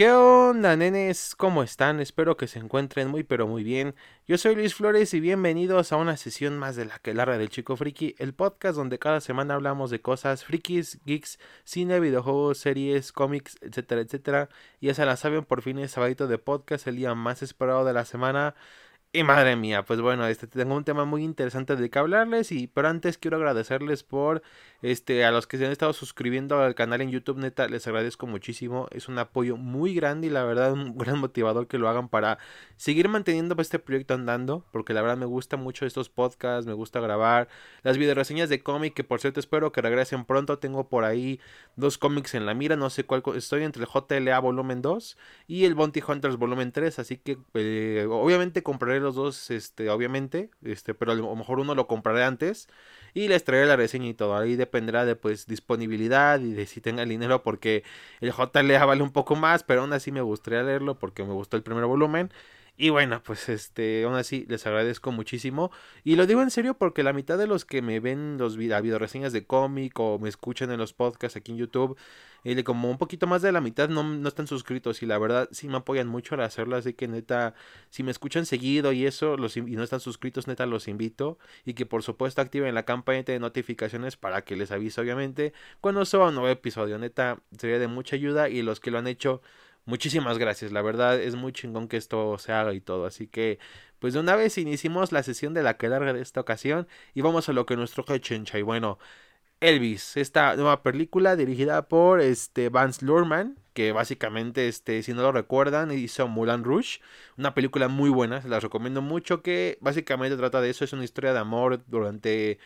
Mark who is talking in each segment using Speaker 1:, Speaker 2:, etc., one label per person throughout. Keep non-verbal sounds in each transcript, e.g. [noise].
Speaker 1: ¿Qué onda, nenes? ¿Cómo están? Espero que se encuentren muy pero muy bien. Yo soy Luis Flores y bienvenidos a una sesión más de la que larga del Chico Friki, el podcast donde cada semana hablamos de cosas frikis, geeks, cine, videojuegos, series, cómics, etcétera, etcétera. Ya se la saben, por fin es sabadito de podcast, el día más esperado de la semana. Y madre mía, pues bueno, este tengo un tema muy interesante de que hablarles y pero antes quiero agradecerles por este a los que se han estado suscribiendo al canal en YouTube, neta, les agradezco muchísimo, es un apoyo muy grande y la verdad un gran motivador que lo hagan para seguir manteniendo este proyecto andando, porque la verdad me gusta mucho estos podcasts, me gusta grabar las video reseñas de cómic, que por cierto espero que regresen pronto, tengo por ahí dos cómics en la mira, no sé cuál, estoy entre el JLA volumen 2 y el Bounty Hunters volumen 3, así que eh, obviamente compraré los dos, este, obviamente, este, pero a lo mejor uno lo compraré antes y les traeré la reseña y todo. Ahí dependerá de pues disponibilidad y de si tenga el dinero porque el JLA vale un poco más, pero aún así me gustaría leerlo porque me gustó el primer volumen. Y bueno, pues este, aún así les agradezco muchísimo. Y lo digo en serio porque la mitad de los que me ven los video reseñas de cómic o me escuchan en los podcasts aquí en YouTube, y como un poquito más de la mitad no, no, están suscritos y la verdad sí me apoyan mucho al hacerlo, así que neta, si me escuchan seguido y eso, los, y no están suscritos, neta los invito y que por supuesto activen la campanita de notificaciones para que les avise obviamente cuando suba un nuevo episodio, neta sería de mucha ayuda y los que lo han hecho muchísimas gracias. La verdad es muy chingón que esto se haga y todo. Así que, pues de una vez iniciamos la sesión de la que larga de esta ocasión y vamos a lo que nuestro chencha. Y bueno, Elvis, esta nueva película dirigida por este Vance Lurman, que básicamente, este, si no lo recuerdan, hizo Mulan Rouge, una película muy buena, se las recomiendo mucho, que básicamente trata de eso, es una historia de amor durante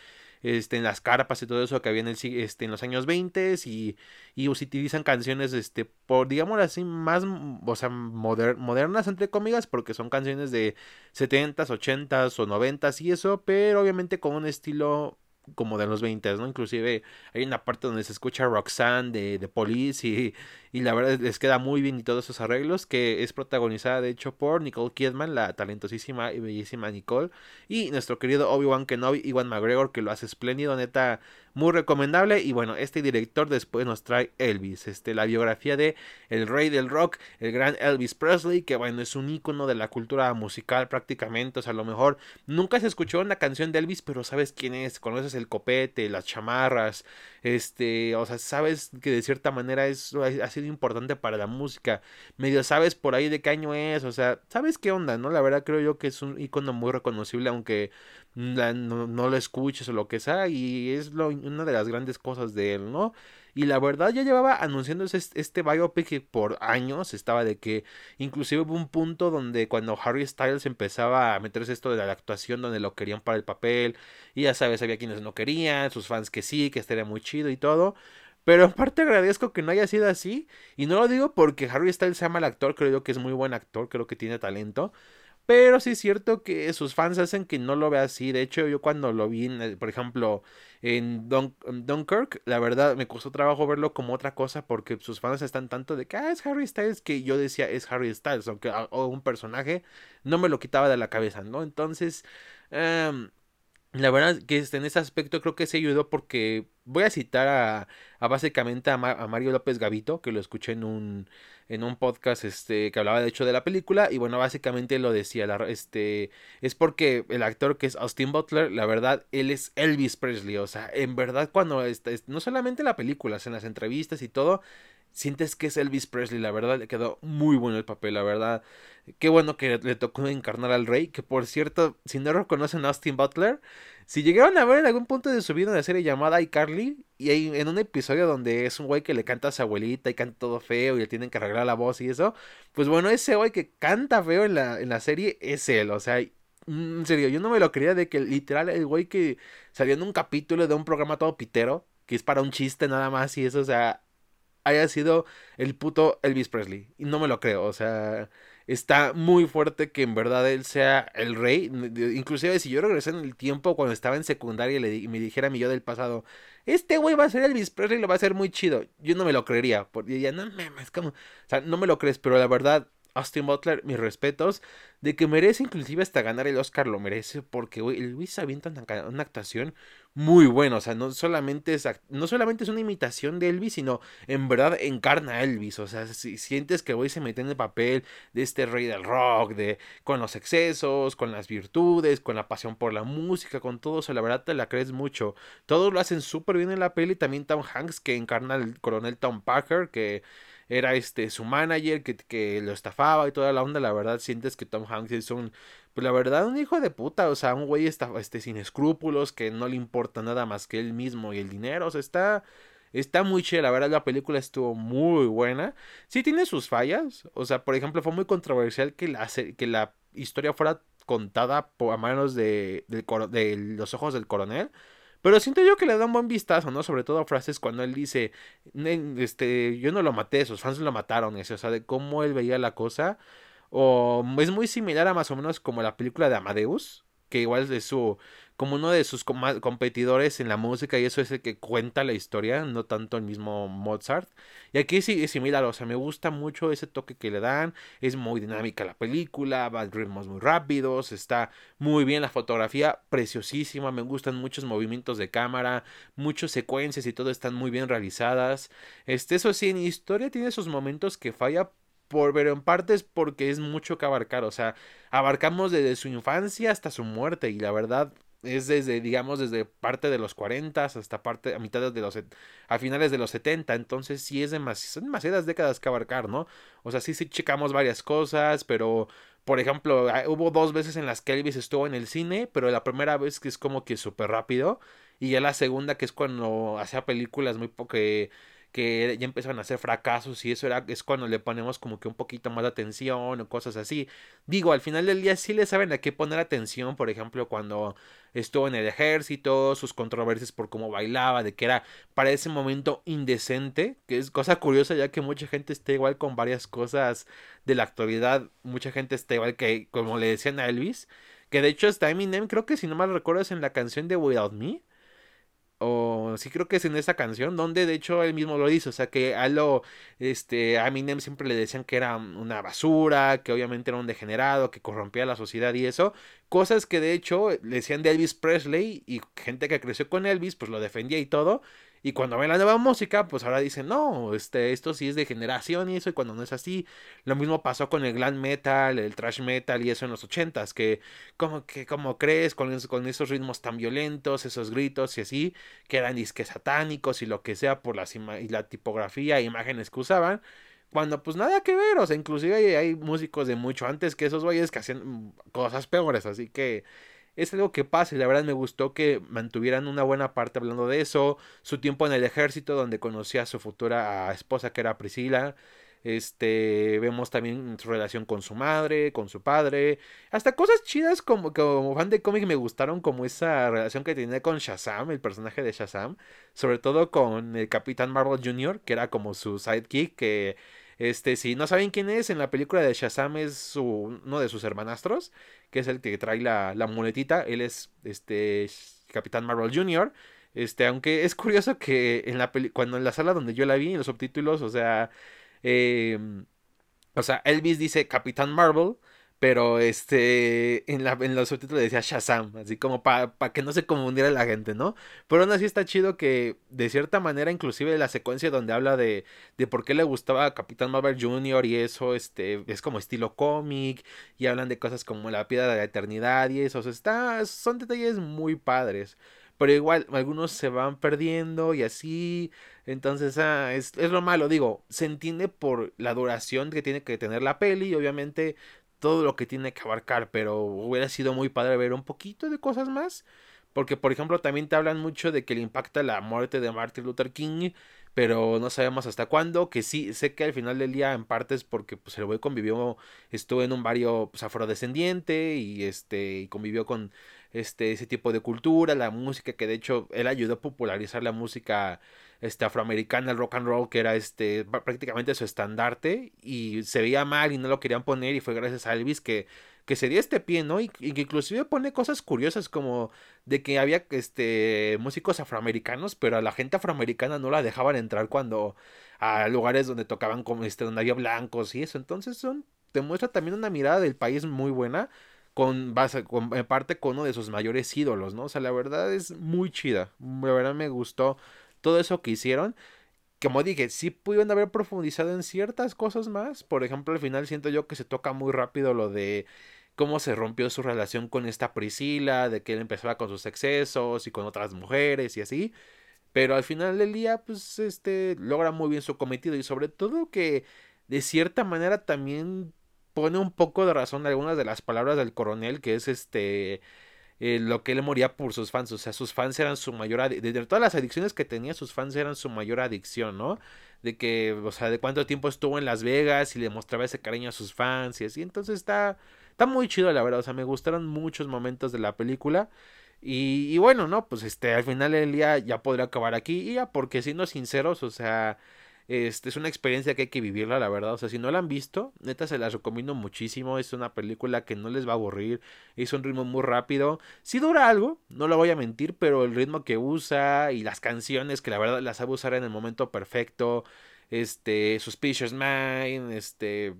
Speaker 1: este, en las carpas y todo eso que había en, el, este, en los años 20 y, y utilizan canciones, este, por, digamos así, más, o sea, modernas, entre comillas, porque son canciones de 70s, 80s o 90s y eso, pero obviamente con un estilo como de los 20, ¿no? Inclusive hay una parte donde se escucha Roxanne de, de Police y, y la verdad les queda muy bien y todos esos arreglos, que es protagonizada de hecho por Nicole Kidman, la talentosísima y bellísima Nicole, y nuestro querido Obi-Wan Kenobi, Iwan McGregor, que lo hace espléndido, neta, muy recomendable. Y bueno, este director después nos trae Elvis, este, la biografía de el rey del rock, el gran Elvis Presley, que bueno, es un ícono de la cultura musical prácticamente, o sea, a lo mejor nunca se escuchó una canción de Elvis, pero sabes quién es, conoces el copete, las chamarras, este, o sea, sabes que de cierta manera es, ha sido importante para la música, medio sabes por ahí de qué año es, o sea, sabes qué onda, ¿no? La verdad creo yo que es un icono muy reconocible, aunque no, lo escuches o lo que sea, y es lo, una de las grandes cosas de él, ¿no? Y la verdad ya llevaba anunciándose este biopic por años, estaba de que inclusive hubo un punto donde cuando Harry Styles empezaba a meterse esto de la actuación donde lo querían para el papel, y ya sabes, había quienes no querían, sus fans que sí, que estaría muy chido y todo. Pero en parte agradezco que no haya sido así. Y no lo digo porque Harry Styles sea mal actor, creo que es muy buen actor, creo que tiene talento. Pero sí es cierto que sus fans hacen que no lo vea así. De hecho, yo cuando lo vi, por ejemplo, en Dunkirk, la verdad me costó trabajo verlo como otra cosa porque sus fans están tanto de que ah, es Harry Styles que yo decía es Harry Styles, aunque o un personaje no me lo quitaba de la cabeza, ¿no? Entonces, em, la verdad que este, en ese aspecto creo que se ayudó porque voy a citar a, a básicamente a, a, Mario López Gavito, que lo escuché en un, en un podcast este, que hablaba de hecho de la película y bueno, básicamente lo decía, la, este, es porque el actor que es Austin Butler, la verdad, él es Elvis Presley, o sea, en verdad cuando, este, no solamente la película, en las entrevistas y todo, sientes que es Elvis Presley, la verdad le quedó muy bueno el papel, la verdad. Qué bueno que le tocó encarnar al rey, que por cierto, si no reconocen a Austin Butler, si llegaron a ver en algún punto de su vida una serie llamada iCarly, y en un episodio donde es un güey que le canta a su abuelita y canta todo feo y le tienen que arreglar la voz y eso, pues bueno, ese güey que canta feo en la, en la serie es él, o sea, en serio, yo no me lo creía de que literal el güey que salió en un capítulo de un programa todo pitero, que es para un chiste nada más y eso, o sea, haya sido el puto Elvis Presley. Y no me lo creo, o sea, está muy fuerte que en verdad él sea el rey. Inclusive si yo regresé en el tiempo cuando estaba en secundaria y, me dijera mi yo del pasado, este güey va a ser Elvis Presley, lo va a ser muy chido. Yo no me lo creería, porque ya no es como, o sea, no me lo crees, pero la verdad Austin Butler, mis respetos, de que merece inclusive hasta ganar el Oscar, lo merece, porque, güey, Luis avienta una, una, actuación muy buena, o sea, no solamente, es, no solamente es una imitación de Elvis, sino en verdad encarna a Elvis, o sea, si sientes que, güey, se mete en el papel de este rey del rock, de, con los excesos, con las virtudes, con la pasión por la música, con todo eso, la verdad te la crees mucho, todos lo hacen súper bien en la peli, también Tom Hanks, que encarna al coronel Tom Parker, que era este su manager que, que, lo estafaba y toda la onda, la verdad sientes que Tom Hanks es un, pues la verdad un hijo de puta, o sea, un güey este, sin escrúpulos, que no le importa nada más que él mismo y el dinero, o sea, está, está muy chévere, la verdad la película estuvo muy buena, sí tiene sus fallas, o sea, por ejemplo, fue muy controversial que la, que la historia fuera contada a manos de, de, de los ojos del coronel, pero siento yo que le da un buen vistazo, ¿no? Sobre todo frases cuando él dice, este, yo no lo maté, sus fans lo mataron, ese, o sea, de cómo él veía la cosa. O es muy similar a más o menos como la película de Amadeus, que igual es su, como uno de sus competidores en la música y eso es el que cuenta la historia, no tanto el mismo Mozart. Y aquí sí es similar, o sea, me gusta mucho ese toque que le dan, es muy dinámica la película, va a ritmos muy rápidos, está muy bien la fotografía, preciosísima, me gustan muchos movimientos de cámara, muchas secuencias y todo están muy bien realizadas. Este, eso sí, en historia tiene esos momentos que falla por, pero en parte es porque es mucho que abarcar, o sea, abarcamos desde su infancia hasta su muerte y la verdad es desde, digamos, desde parte de los 40 hasta parte, a mitad de los, a finales de los 70, entonces sí es demasiado, son demasiadas décadas que abarcar, ¿no? O sea, sí, sí checamos varias cosas, pero, por ejemplo, hubo dos veces en las que Elvis estuvo en el cine, pero la primera vez que es como que súper rápido, y ya la segunda que es cuando hacía películas muy poco ya empezaron a hacer fracasos y eso era es cuando le ponemos como que un poquito más de atención o cosas así. Digo, al final del día sí le saben a qué poner atención, por ejemplo, cuando estuvo en el ejército, sus controversias por cómo bailaba, de que era para ese momento indecente, que es cosa curiosa ya que mucha gente está igual con varias cosas de la actualidad, mucha gente está igual que como le decían a Elvis, que de hecho está Eminem, creo que si no mal recuerdo es en la canción de Without Me o sí creo que es en esa canción donde de hecho él mismo lo dice, o sea que a lo este a Eminem siempre le decían que era una basura, que obviamente era un degenerado, que corrompía la sociedad y eso, cosas que de hecho le decían de Elvis Presley y gente que creció con Elvis pues lo defendía y todo, y cuando ven la nueva música, pues ahora dicen, no, este, esto sí es de generación y eso, y cuando no es así, lo mismo pasó con el glam metal, el thrash metal y eso en los ochentas, que como que, como crees, con, con esos ritmos tan violentos, esos gritos y así, que eran disques satánicos y lo que sea por la, y la tipografía e imágenes que usaban, cuando pues nada que ver, o sea, inclusive hay, hay músicos de mucho antes que esos güeyes que hacían cosas peores, así que es algo que pasa y la verdad me gustó que mantuvieran una buena parte hablando de eso, su tiempo en el ejército donde conocía a su futura esposa que era Priscila, este, vemos también su relación con su madre, con su padre, hasta cosas chidas como, como fan de cómic me gustaron como esa relación que tenía con Shazam, el personaje de Shazam, sobre todo con el Capitán Marvel Jr., que era como su sidekick, que este, si no saben quién es, en la película de Shazam es su, uno de sus hermanastros, que es el que trae la, la muletita. Él es este Capitán Marvel Jr. Este, aunque es curioso que en la peli cuando en la sala donde yo la vi, en los subtítulos, o sea, eh, o sea, Elvis dice Capitán Marvel pero este, en, la, los subtítulos decía Shazam, así como para que no se confundiera la gente, ¿no? Pero aún así está chido que, de cierta manera, inclusive la secuencia donde habla de, de por qué le gustaba Capitán Marvel Jr. y eso, este, es como estilo cómic, y hablan de cosas como la piedra de la eternidad y eso, está, son detalles muy padres. Pero igual, algunos se van perdiendo y así. Entonces, ah, es, es lo malo. Digo, se entiende por la duración que tiene que tener la peli. Y obviamente todo lo que tiene que abarcar, pero hubiera sido muy padre ver un poquito de cosas más. Porque, por ejemplo, también te hablan mucho de que le impacta la muerte de Martin Luther King, pero no sabemos hasta cuándo. Que sí, sé que al final del día, en parte es porque pues, el güey convivió, estuvo en un barrio pues, afrodescendiente y este y convivió con este ese tipo de cultura, la música, que de hecho él ayudó a popularizar la música este, afroamericana, el rock and roll, que era este, prácticamente su estandarte, y se veía mal y no lo querían poner, y fue gracias a Elvis que, que se dio este pie, ¿no? Y, que inclusive pone cosas curiosas como de que había este, músicos afroamericanos, pero a la gente afroamericana no la dejaban entrar cuando a lugares donde tocaban como este, donde había blancos y eso, entonces son te muestra también una mirada del país muy buena, con, base, con, parte con uno de sus mayores ídolos, ¿no? O sea, la verdad es muy chida. La verdad me gustó todo eso que hicieron. Como dije, sí pudieron haber profundizado en ciertas cosas más. Por ejemplo, al final siento yo que se toca muy rápido lo de cómo se rompió su relación con esta Priscila, de que él empezaba con sus excesos y con otras mujeres y así. Pero al final del día, pues, este, logra muy bien su cometido y sobre todo que de cierta manera también pone un poco de razón algunas de las palabras del coronel, que es este eh, lo que él moría por sus fans, o sea, sus fans eran su mayor de todas las adicciones que tenía, sus fans eran su mayor adicción, ¿no? De que, o sea, de cuánto tiempo estuvo en Las Vegas y le mostraba ese cariño a sus fans y así, entonces está está muy chido la verdad, o sea, me gustaron muchos momentos de la película. Y, y bueno, no, pues este, al final del día ya podría acabar aquí, y ya, porque siendo sinceros, o sea, este, es una experiencia que hay que vivirla, la verdad. O sea, si no la han visto, neta se las recomiendo muchísimo. Es una película que no les va a aburrir. Es un ritmo muy rápido. Si dura algo, no lo voy a mentir, pero el ritmo que usa y las canciones que la verdad las sabe usar en el momento perfecto. Este, Suspicious Mind, este,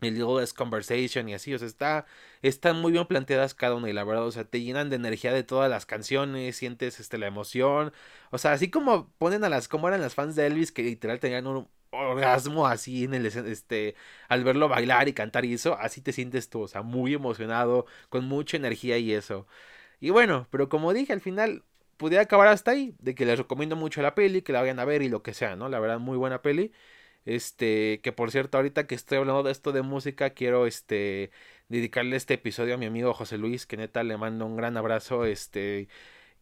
Speaker 1: el es Conversation y así, o sea, está, están muy bien planteadas cada una y la verdad, o sea, te llenan de energía de todas las canciones, sientes este, la emoción, o sea, así como ponen a las, como eran las fans de Elvis que literal tenían un orgasmo así en el, este, al verlo bailar y cantar y eso, así te sientes tú, o sea, muy emocionado, con mucha energía y eso. Y bueno, pero como dije, al final pude acabar hasta ahí, de que les recomiendo mucho la peli, que la vayan a ver y lo que sea, ¿no? La verdad, muy buena peli. Este, que por cierto, ahorita que estoy hablando de esto de música, quiero este dedicarle este episodio a mi amigo José Luis, que neta le mando un gran abrazo, este,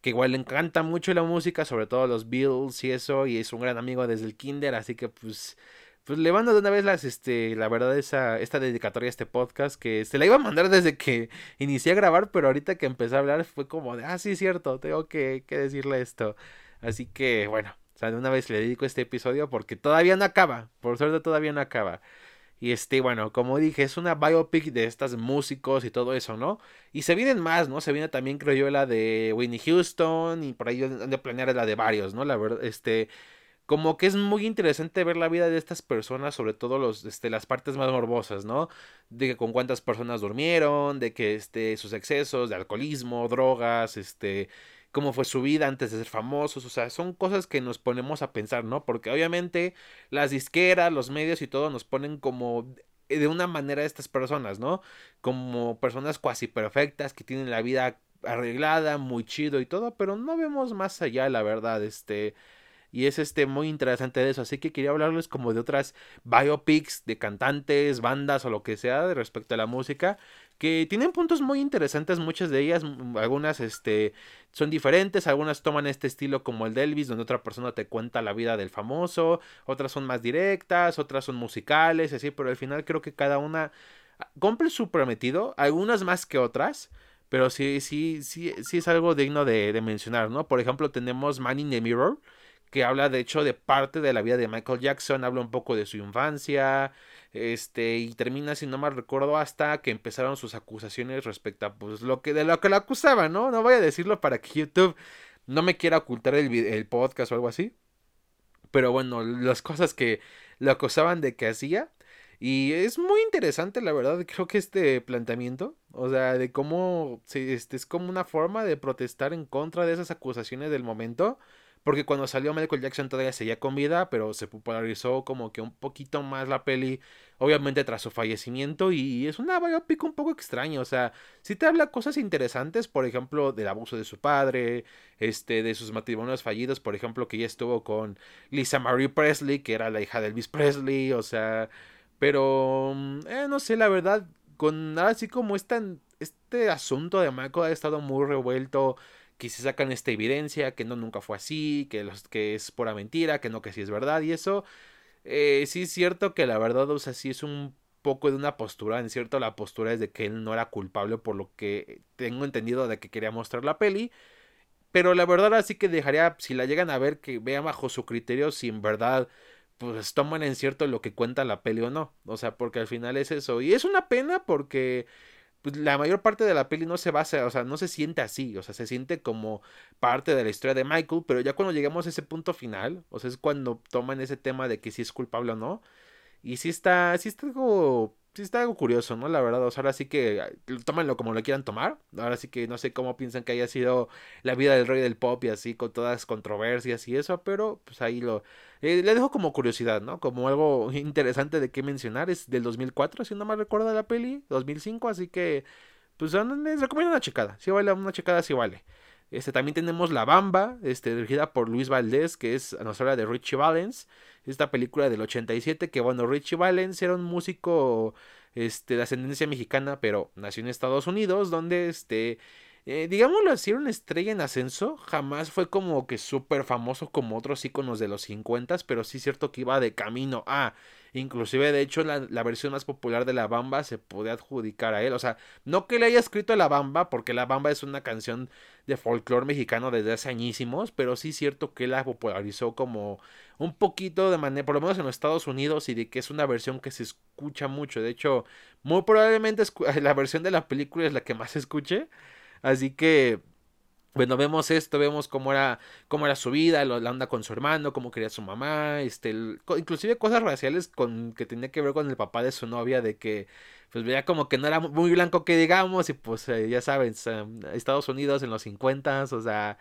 Speaker 1: que igual le encanta mucho la música, sobre todo los Beatles y eso, y es un gran amigo desde el kinder, así que pues pues le mando de una vez las, este, la verdad, esa, esta dedicatoria a este podcast que se la iba a mandar desde que [laughs] inicié a grabar, pero ahorita que empecé a hablar fue como de, ah, sí, cierto, tengo que, que decirle esto. Así que, bueno, o sea, de una vez le dedico este episodio porque todavía no acaba. Por suerte todavía no acaba. Y este, bueno, como dije, es una biopic de estas músicos y todo eso, ¿no? Y se vienen más, ¿no? Se viene también, creo yo, la de Winnie Houston y por ahí de planear la de varios, ¿no? La verdad, este, como que es muy interesante ver la vida de estas personas, sobre todo los, este, las partes más morbosas, ¿no? De que con cuántas personas durmieron, de que, este, sus excesos de alcoholismo, drogas, este, cómo fue su vida antes de ser famosos, o sea, son cosas que nos ponemos a pensar, ¿no? Porque obviamente las disqueras, los medios y todo nos ponen como de una manera estas personas, ¿no? Como personas cuasi perfectas que tienen la vida arreglada, muy chido y todo, pero no vemos más allá, la verdad, este y es este muy interesante de eso, así que quería hablarles como de otras biopics de cantantes, bandas o lo que sea de respecto a la música que tienen puntos muy interesantes, muchas de ellas, mm, algunas este, son diferentes, algunas toman este estilo como el de Elvis, donde otra persona te cuenta la vida del famoso, otras son más directas, otras son musicales, así, pero al final creo que cada una ah, cumple su prometido, algunas más que otras, pero sí, sí, sí, sí es algo digno de, de mencionar, ¿no? Por ejemplo, tenemos Man in the Mirror, que habla de hecho de parte de la vida de Michael Jackson, habla un poco de su infancia, este, y termina, si no mal recuerdo, hasta que empezaron sus acusaciones respecto a pues lo que de lo que lo acusaban, ¿no? No voy a decirlo para que YouTube no me quiera ocultar el, el podcast o algo así. Pero bueno, las cosas que lo acusaban de que hacía. Y es muy interesante, la verdad, creo que este planteamiento, o sea, de cómo este, es como una forma de protestar en contra de esas acusaciones del momento porque cuando salió Michael Jackson todavía seguía con vida, pero se popularizó como que un poquito más la peli, obviamente tras su fallecimiento, y es una biopic un poco extraña, o sea, sí te habla cosas interesantes, por ejemplo, del abuso de su padre, este, de sus matrimonios fallidos, por ejemplo, que ya estuvo con Lisa Marie Presley, que era la hija de Elvis Presley, o sea, pero, mm, eh, no sé, la verdad, con nada así como este, este asunto de Michael ha estado muy revuelto, que se sacan esta evidencia, que no nunca fue así, que, los, que es pura mentira, que no, que sí es verdad, y eso eh, sí es cierto que la verdad, o sea, sí es un poco de una postura, en cierto la postura es de que él no era culpable por lo que tengo entendido de que quería mostrar la peli, pero la verdad así que dejaría, si la llegan a ver, que vean bajo su criterio si en verdad pues toman en cierto lo que cuenta la peli o no, o sea, porque al final es eso, y es una pena porque pues, la mayor parte de la peli no se basa, o sea, no se siente así, o sea, se siente como parte de la historia de Michael, pero ya cuando llegamos a ese punto final, o sea, es cuando toman ese tema de que si es culpable o no, y si está, si está algo sí está algo curioso, ¿no? La verdad, o sea, ahora sí que tómenlo como lo quieran tomar. Ahora sí que no sé cómo piensan que haya sido la vida del rey del pop y así, con todas las controversias y eso, pero pues ahí lo... Eh, le dejo como curiosidad, ¿no? Como algo interesante de qué mencionar. Es del 2004, si no me recuerda la peli, 2005, así que pues les recomiendo una checada. Si vale una checada, sí vale. Este, también tenemos La Bamba, este, dirigida por Luis Valdés, que es la historia de Richie Valens. Esta película del 87, que bueno, Richie Valens era un músico este, de ascendencia mexicana, pero nació en Estados Unidos, donde este, eh, digámoslo así, era una estrella en ascenso. Jamás fue como que súper famoso como otros íconos de los 50, pero sí es cierto que iba de camino a. Inclusive, de hecho, la, la, versión más popular de La Bamba se puede adjudicar a él. O sea, no que le haya escrito a La Bamba, porque La Bamba es una canción de folclore mexicano desde hace añísimos, pero sí es cierto que la popularizó como un poquito de manera, por lo menos en los Estados Unidos, y de que es una versión que se escucha mucho. De hecho, muy probablemente [laughs] la versión de la película es la que más se escuche. Así que bueno, vemos esto, vemos cómo era, cómo era su vida, la onda con su hermano, cómo quería su mamá, este, inclusive cosas raciales con que tenía que ver con el papá de su novia, de que pues veía como que no era muy blanco que digamos, y pues eh, ya saben, Estados Unidos en los 50, o sea,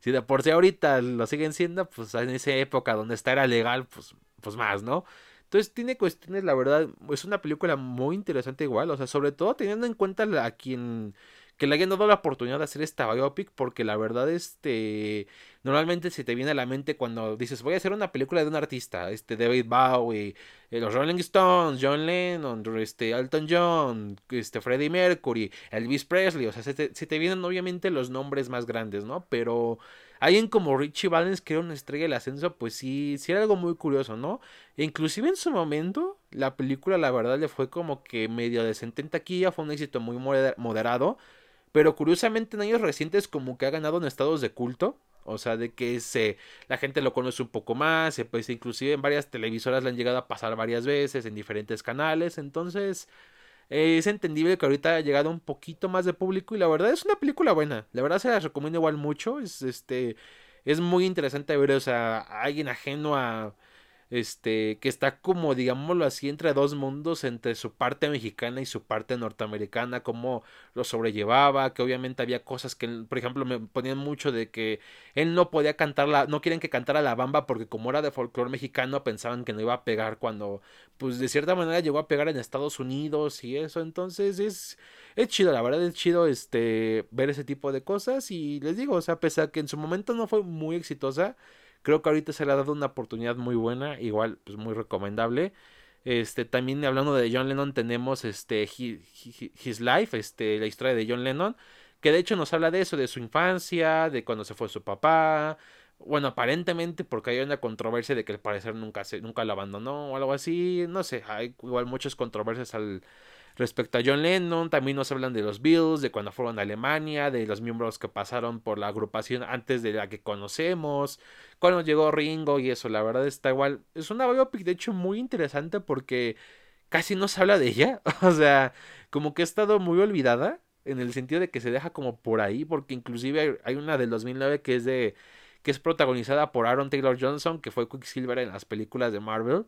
Speaker 1: si de por sí ahorita lo siguen siendo, pues en esa época donde está era legal, pues, pues más, ¿no? Entonces tiene cuestiones, la verdad, es una película muy interesante igual, o sea, sobre todo teniendo en cuenta a quien que le hayan dado la oportunidad de hacer esta biopic porque la verdad este normalmente se te viene a la mente cuando dices voy a hacer una película de un artista este David Bowie eh, los Rolling Stones John Lennon este Elton John este Freddie Mercury Elvis Presley o sea se te, vienen obviamente los nombres más grandes no pero alguien como Richie Valens que era una estrella del ascenso pues sí sí era algo muy curioso no e inclusive en su momento la película la verdad le fue como que medio decente en taquilla fue un éxito muy moderado pero curiosamente en años recientes como que ha ganado en estados de culto. O sea, de que se, la gente lo conoce un poco más, pues inclusive en varias televisoras le han llegado a pasar varias veces en diferentes canales. Entonces, es entendible que ahorita ha llegado un poquito más de público y la verdad es una película buena. La verdad se la recomiendo igual mucho. Es este es muy interesante ver, o sea, alguien ajeno a este, que está como, digámoslo así, entre dos mundos, entre su parte mexicana y su parte norteamericana, cómo lo sobrellevaba, que obviamente había cosas que, por ejemplo, me ponían mucho de que él no podía cantar la, no quieren que cantara la bamba porque como era de folclore mexicano pensaban que no iba a pegar cuando, pues de cierta manera llegó a pegar en Estados Unidos y eso, entonces es, es chido, la verdad es chido, este, ver ese tipo de cosas y les digo, o sea, pese a que en su momento no fue muy exitosa, Creo que ahorita se le ha dado una oportunidad muy buena, igual, pues muy recomendable. Este, también hablando de John Lennon, tenemos este His, Life, este, la historia de John Lennon, que de hecho nos habla de eso, de su infancia, de cuando se fue su papá. Bueno, aparentemente porque hay una controversia de que al parecer nunca se, nunca lo abandonó o algo así. No sé, hay igual muchas controversias al, Respecto a John Lennon, también nos hablan de los Bills, de cuando fueron a Alemania, de los miembros que pasaron por la agrupación antes de la que conocemos, cuando llegó Ringo y eso, la verdad está igual. Es una biopic de hecho muy interesante porque casi no se habla de ella, [laughs] o sea, como que ha estado muy olvidada en el sentido de que se deja como por ahí, porque inclusive hay una del 2009 que es de que es protagonizada por Aaron Taylor Johnson, que fue Quicksilver en las películas de Marvel.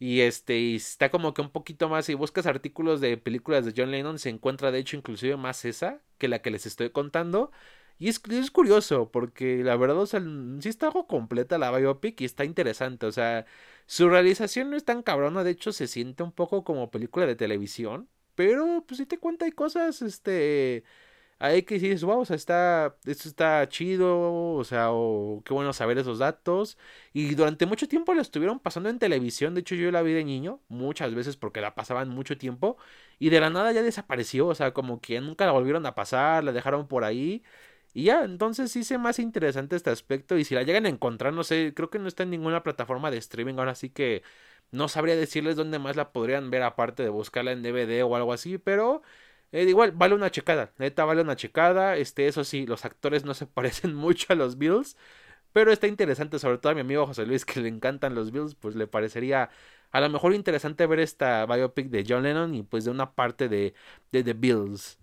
Speaker 1: Y este, está como que un poquito más, si buscas artículos de películas de John Lennon, se encuentra de hecho inclusive más esa que la que les estoy contando. Y es, es curioso, porque la verdad, o sea, sí está algo completa la biopic y está interesante. O sea, su realización no es tan cabrona, de hecho se siente un poco como película de televisión. Pero, pues si te cuenta, hay cosas, este hay que decir, wow, o sea, está, esto está chido, o sea, o qué bueno saber esos datos. Y durante mucho tiempo la estuvieron pasando en televisión, de hecho yo la vi de niño, muchas veces porque la pasaban mucho tiempo, y de la nada ya desapareció, o sea, como que nunca la volvieron a pasar, la dejaron por ahí. Y ya, entonces sí se más interesante este aspecto. Y si la llegan a encontrar, no sé, creo que no está en ninguna plataforma de streaming ahora sí que no sabría decirles dónde más la podrían ver aparte de buscarla en DVD o algo así, pero eh, igual, vale una checada, neta, vale una checada. Este, eso sí, los actores no se [laughs] parecen mucho a los Bills. Pero está interesante, sobre todo a mi amigo José Luis, que le encantan los Bills, pues le parecería a lo mejor interesante ver esta biopic de John Lennon y pues de una parte de, de The Bills.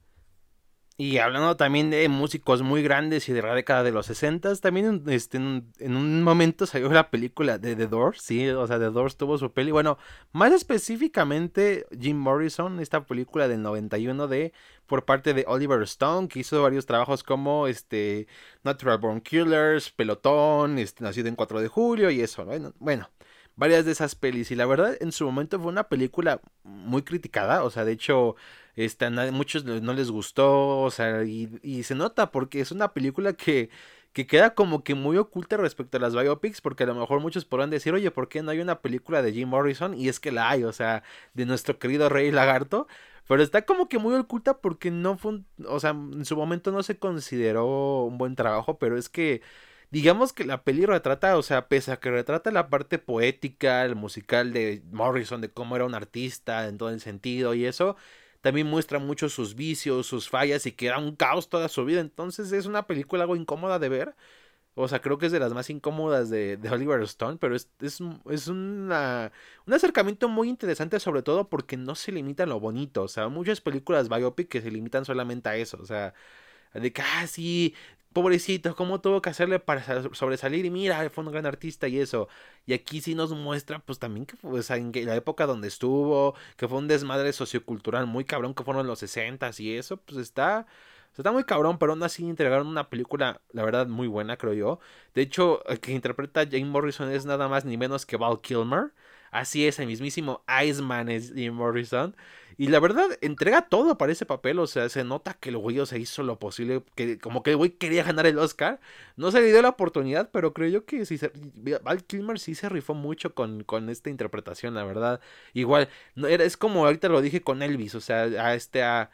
Speaker 1: Y hablando también de músicos muy grandes y de la década de los 60, también este, en, un momento salió la película de The Doors, sí, o sea, The Doors tuvo su peli. Bueno, más específicamente Jim Morrison, esta película del 91 de por parte de Oliver Stone, que hizo varios trabajos como este Natural Born Killers, Pelotón, este, Nacido en 4 de julio y eso, ¿no? Bueno, varias de esas pelis y la verdad en su momento fue una película muy criticada, o sea, de hecho este, a muchos no les gustó, o sea, y, se nota porque es una película que, que queda como que muy oculta respecto a las biopics, porque a lo mejor muchos podrán decir, oye, ¿por qué no hay una película de Jim Morrison? Y es que la hay, o sea, de nuestro querido Rey Lagarto, pero está como que muy oculta porque no fue, o sea, en su momento no se consideró un buen trabajo, pero es que digamos que la peli retrata, o sea, pese a que retrata la parte poética, el musical de Morrison, de cómo era un artista en todo el sentido y eso, también muestra mucho sus vicios, sus fallas y que era un caos toda su vida. Entonces es una película algo incómoda de ver. O sea, creo que es de las más incómodas de, Oliver Stone, pero es, es, es una, un acercamiento muy interesante, sobre todo porque no se limita a lo bonito. O sea, muchas películas biopic que se limitan solamente a eso. O sea, de que, ah, sí, pobrecito, cómo tuvo que hacerle para sobresalir y mira, fue un gran artista y eso. Y aquí sí nos muestra pues también que fue en la época donde estuvo, que fue un desmadre sociocultural muy cabrón que fueron los 60 y eso, pues está está muy cabrón, pero aún así entregaron una película, la verdad, muy buena, creo yo. De hecho, el que interpreta a Jane Morrison es nada más ni menos que Val Kilmer. Así es, el mismísimo Iceman es Jim Morrison. Y la verdad, entrega todo para ese papel. O sea, se nota que el güey se hizo lo posible. Que, como que el güey quería ganar el Oscar. No se le dio la oportunidad, pero creo yo que sí se, Val Kilmer sí se rifó mucho con, con esta interpretación, la verdad. Igual, no, era, es como ahorita lo dije con Elvis. O sea, a este, a,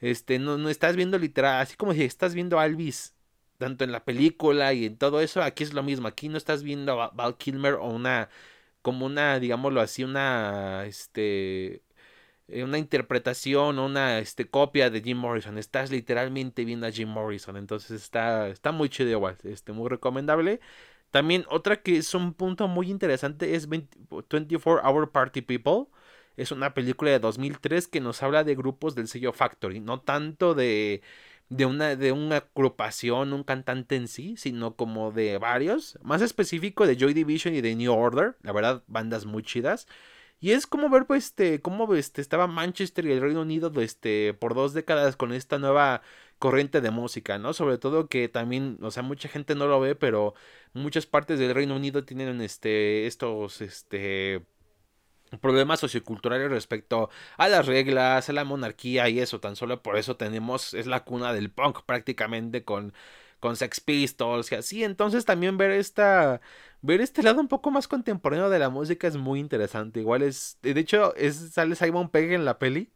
Speaker 1: este, no, no estás viendo literal. Así como si estás viendo a Elvis tanto en la película y en todo eso, aquí es lo mismo. Aquí no estás viendo a Val Kilmer o una como una, digámoslo así, una, este, eh, una interpretación, una, este, copia de Jim Morrison. Estás literalmente viendo a Jim Morrison, entonces está, está muy chido igual, este, muy recomendable. También otra que es un punto muy interesante es 24 Hour Party People. Es una película de 2003 que nos habla de grupos del sello Factory, no tanto de de una, de una agrupación, un cantante en sí, sino como de varios. Más específico de Joy Division y de New Order. La verdad, bandas muy chidas. Y es como ver, pues, este, cómo este, estaba Manchester y el Reino Unido este, por dos décadas con esta nueva corriente de música, ¿no? Sobre todo que también, o sea, mucha gente no lo ve, pero muchas partes del Reino Unido tienen este, estos, este, problemas socioculturales respecto a las reglas, a la monarquía y eso, tan solo por eso tenemos, es la cuna del punk prácticamente con, con Sex Pistols y así, entonces también ver esta, ver este lado un poco más contemporáneo de la música es muy interesante, igual es, de hecho, es, sale Simon Pegg en la peli,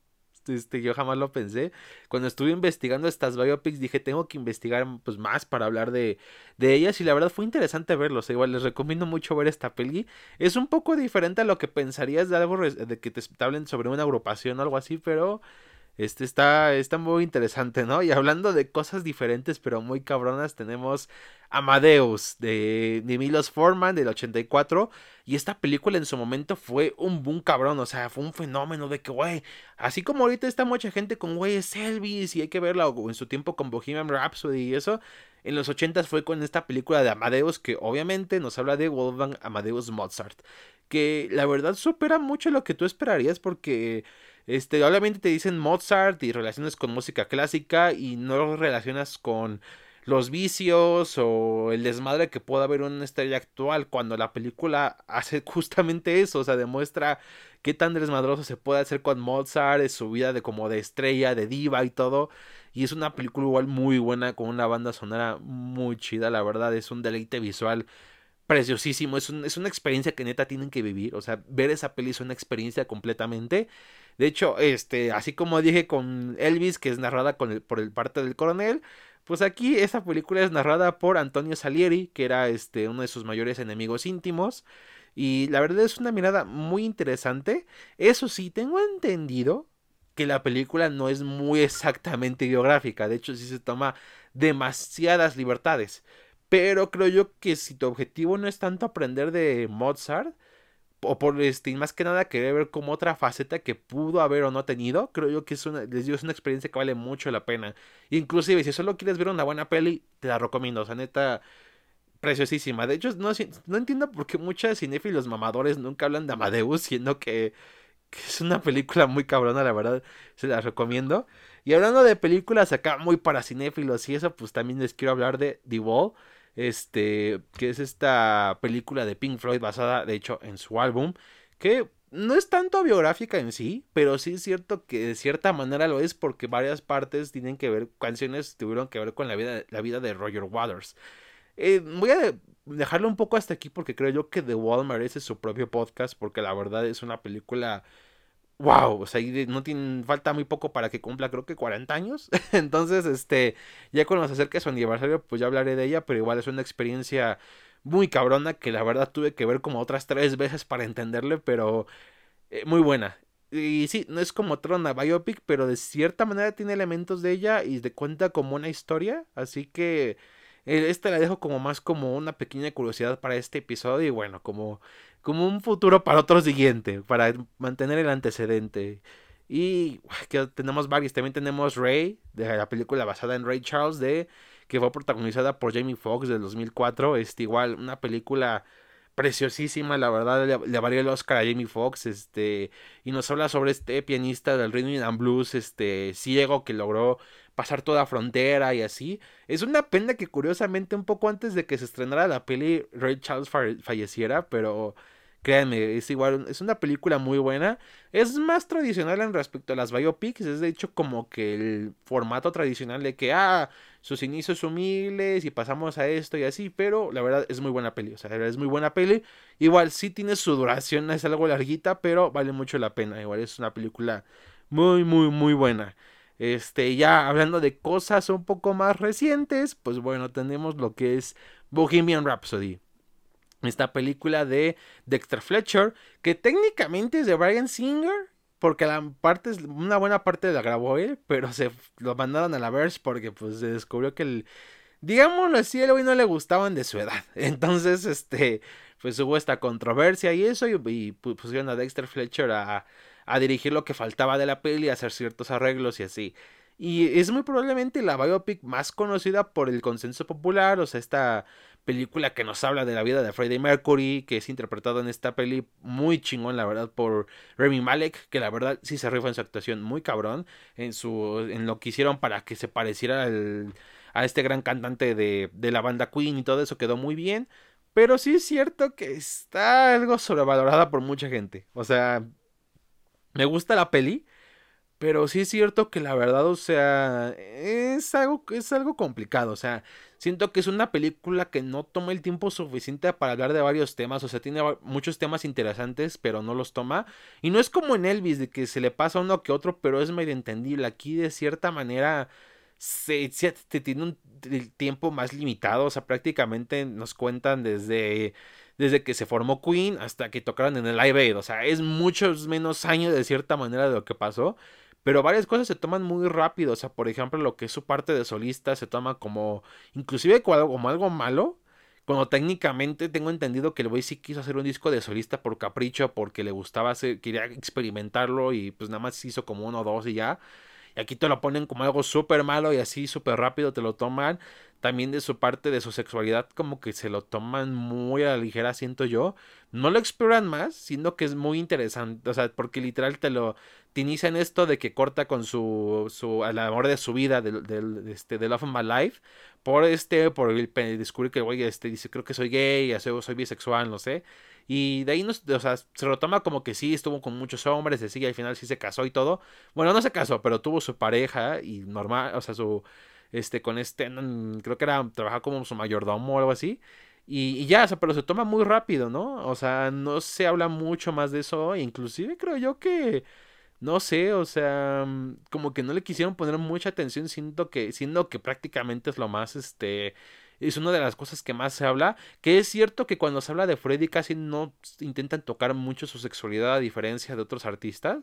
Speaker 1: este, yo jamás lo pensé. Cuando estuve investigando estas biopics dije, tengo que investigar pues, más para hablar de, de ellas y la verdad fue interesante verlos. igual les recomiendo mucho ver esta peli. Es un poco diferente a lo que pensarías de algo de que te hablen sobre una agrupación o algo así, pero este está, está muy interesante, ¿no? Y hablando de cosas diferentes pero muy cabronas, tenemos Amadeus de, de Milos Forman del 84. Y esta película en su momento fue un boom cabrón, o sea, fue un fenómeno de que, güey, así como ahorita está mucha gente con, güey, es Elvis y hay que verla, o en su tiempo con Bohemian Rhapsody y eso, en los 80 fue con esta película de Amadeus que obviamente nos habla de Wolfgang Amadeus Mozart, que la verdad supera mucho lo que tú esperarías porque este, obviamente te dicen Mozart y relaciones con música clásica y no lo relacionas con los vicios o el desmadre que pueda haber una estrella actual cuando la película [laughs] hace justamente eso, o sea, demuestra qué tan desmadroso se puede hacer con Mozart, es su vida de como de estrella, de diva y todo. Y es una película igual muy buena, con una banda sonora muy chida, la verdad, es un deleite visual preciosísimo, es, es una experiencia que neta tienen que vivir, o sea, ver esa peli es una experiencia completamente. De hecho, este, así como dije con Elvis, que es narrada con el, por el parte del coronel, pues aquí esta película es narrada por Antonio Salieri, que era este, uno de sus mayores enemigos íntimos. Y la verdad es una mirada muy interesante. Eso sí, tengo entendido que la película no es muy exactamente biográfica. De hecho, sí se toma demasiadas libertades. Pero creo yo que si tu objetivo no es tanto aprender de Mozart, o por este, más que nada querer ver como otra faceta que pudo haber o no tenido, creo yo que es una, les digo, es una experiencia que vale mucho la pena. Inclusive, si solo quieres ver una buena peli, te la recomiendo, o sea, neta, preciosísima. De hecho, no, no entiendo por qué muchos cinéfilos mamadores nunca hablan de Amadeus, siendo que, que es una película muy cabrona, la verdad, se la recomiendo. Y hablando de películas acá muy para cinéfilos y eso, pues también les quiero hablar de The Wall este, que es esta película de Pink Floyd basada, de hecho, en su álbum, que no es tanto biográfica en sí, pero sí es cierto que de cierta manera lo es porque varias partes tienen que ver, canciones tuvieron que ver con la vida, la vida de Roger Waters. Eh, voy a dejarlo un poco hasta aquí porque creo yo que The Wall merece su propio podcast porque la verdad es una película wow, o sea, no tiene, falta muy poco para que cumpla, creo que 40 años. [laughs] Entonces, este, ya cuando se acerque su aniversario, pues ya hablaré de ella, pero igual es una experiencia muy cabrona que la verdad tuve que ver como otras tres veces para entenderle, pero eh, muy buena. Y sí, no es como Trona Biopic, pero de cierta manera tiene elementos de ella y de cuenta como una historia, así que eh, esta la dejo como más como una pequeña curiosidad para este episodio y bueno, como como un futuro para otro siguiente, para mantener el antecedente. Y que tenemos varios, también tenemos Ray, de la película basada en Ray Charles, de que fue protagonizada por Jamie Foxx del 2004, este igual una película preciosísima, la verdad le, le valió el Oscar a Jamie Foxx, este, y nos habla sobre este pianista del Rhythm and Blues, este, ciego que logró pasar toda frontera y así. Es una pena que curiosamente un poco antes de que se estrenara la peli Ray Charles falleciera, pero créanme, es igual, es una película muy buena. Es más tradicional en respecto a las biopics, es de hecho como que el formato tradicional de que, ah, sus inicios humildes y pasamos a esto y así, pero la verdad es muy buena peli, o sea, es muy buena peli. Igual sí tiene su duración, es algo larguita, pero vale mucho la pena, igual es una película muy, muy, muy buena. Este, ya hablando de cosas un poco más recientes, pues bueno, tenemos lo que es Bohemian Rhapsody. Esta película de Dexter Fletcher, que técnicamente es de Brian Singer, porque la parte, una buena parte la grabó él, pero se lo mandaron a la Verge porque pues se descubrió que el, digámoslo así, el güey no le gustaban de su edad. [laughs] Entonces, este, pues hubo esta controversia y eso, y pusieron a Dexter Fletcher a dirigir lo que faltaba de la peli, a hacer ciertos arreglos y así. Y es muy probablemente la biopic más conocida por el consenso popular, o sea, esta película que nos habla de la vida de Freddie Mercury, que es interpretado en esta peli muy chingón, la verdad, por Remy Malek, que la verdad sí se rifa en su actuación muy cabrón, en su en lo que hicieron para que se pareciera al, a este gran cantante de, de la banda Queen y todo eso quedó muy bien. Pero sí es cierto que está algo sobrevalorada por mucha gente. O sea, me gusta la peli, pero sí es cierto que la verdad, o sea, es algo, es algo complicado. O sea, siento que es una película que no toma el tiempo suficiente para hablar de varios temas. O sea, tiene muchos temas interesantes, pero no los toma. Y no es como en Elvis, de que se le pasa uno que otro, pero es medio entendible. Aquí, de cierta manera, se, se tiene un tiempo más limitado. O sea, prácticamente nos cuentan desde desde que se formó Queen hasta que tocaron en el Live Aid. O sea, es muchos menos años de cierta manera de lo que pasó. Pero varias cosas se toman muy rápido. O sea, por ejemplo, lo que es su parte de solista se toma como. Inclusive como algo malo. Cuando técnicamente tengo entendido que el güey sí quiso hacer un disco de solista por capricho, porque le gustaba hacer, quería experimentarlo y pues nada más hizo como uno o dos y ya. Aquí te lo ponen como algo súper malo y así súper rápido te lo toman también de su parte de su sexualidad como que se lo toman muy a la ligera, siento yo. No lo exploran más, sino que es muy interesante, o sea, porque literal te lo te inician esto de que corta con su su el amor de su vida del, este de Love of My Life por este por el descubrir que güey este dice creo que soy gay, soy bisexual, no sé. Y de ahí nos, o sea, se lo toma como que sí, estuvo con muchos hombres, así, y al final sí se casó y todo. Bueno, no se casó, pero tuvo su pareja y normal, o sea, su este, con este, creo que era, trabaja como su mayordomo o algo así. Y, ya, o sea, pero se toma muy rápido, ¿no? O sea, no se habla mucho más de eso. Inclusive creo yo que, no sé, o sea, mm, como que no le quisieron poner mucha atención, siendo que, siendo que prácticamente es lo más, este, es una de las cosas que más se habla, que es cierto que cuando se habla de Freddy casi no intentan tocar mucho su sexualidad a diferencia de otros artistas.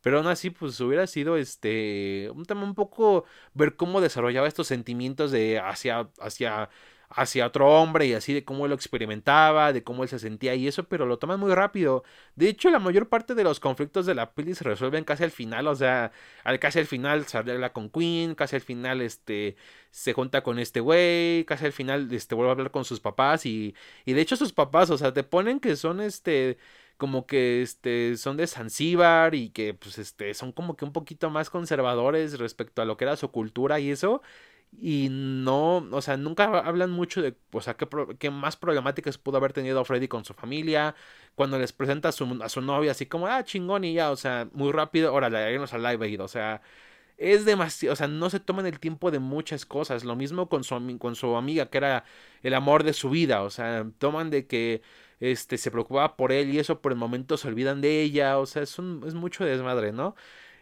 Speaker 1: Pero aún así, pues hubiera sido este un tema un poco ver cómo desarrollaba estos sentimientos de hacia, hacia, hacia otro hombre y así de cómo él lo experimentaba, de cómo él se sentía y eso, pero lo toman muy rápido. De hecho, la mayor parte de los conflictos de la peli se resuelven casi al final, o sea, al casi al final se arregla con Queen, casi al final este se junta con este güey, casi al final este vuelve a hablar con sus papás y y de hecho sus papás, o sea, te ponen que son este como que este son de Zanzíbar y que pues este son como que un poquito más conservadores respecto a lo que era su cultura y eso y no, o sea, nunca hablan mucho de, o sea, qué, más problemáticas pudo haber tenido Freddy con su familia, cuando les presenta a su, a su novia así como, ah, chingón y ya, o sea, muy rápido, órale, irnos al live o sea, es demasiado, o sea, no se toman el tiempo de muchas cosas, lo mismo con su, con su amiga, que era el amor de su vida, o sea, toman de que, este, se preocupaba por él y eso por el momento se olvidan de ella, o sea, es, un, es mucho desmadre, ¿no?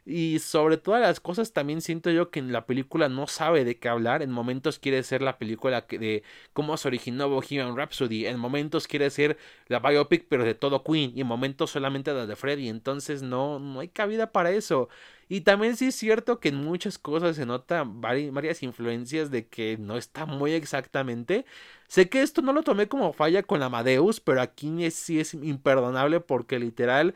Speaker 1: Y sobre todas las cosas también siento yo que en la película no sabe de qué hablar. En momentos quiere ser la película de cómo se originó Bohemian Rhapsody. En momentos quiere ser la biopic pero de todo Queen. Y en momentos solamente la de Freddy. Entonces no, no hay cabida para eso. Y también sí es cierto que en muchas cosas se nota varias influencias de que no está muy exactamente. Sé que esto no lo tomé como falla con Amadeus, pero aquí sí es imperdonable porque literal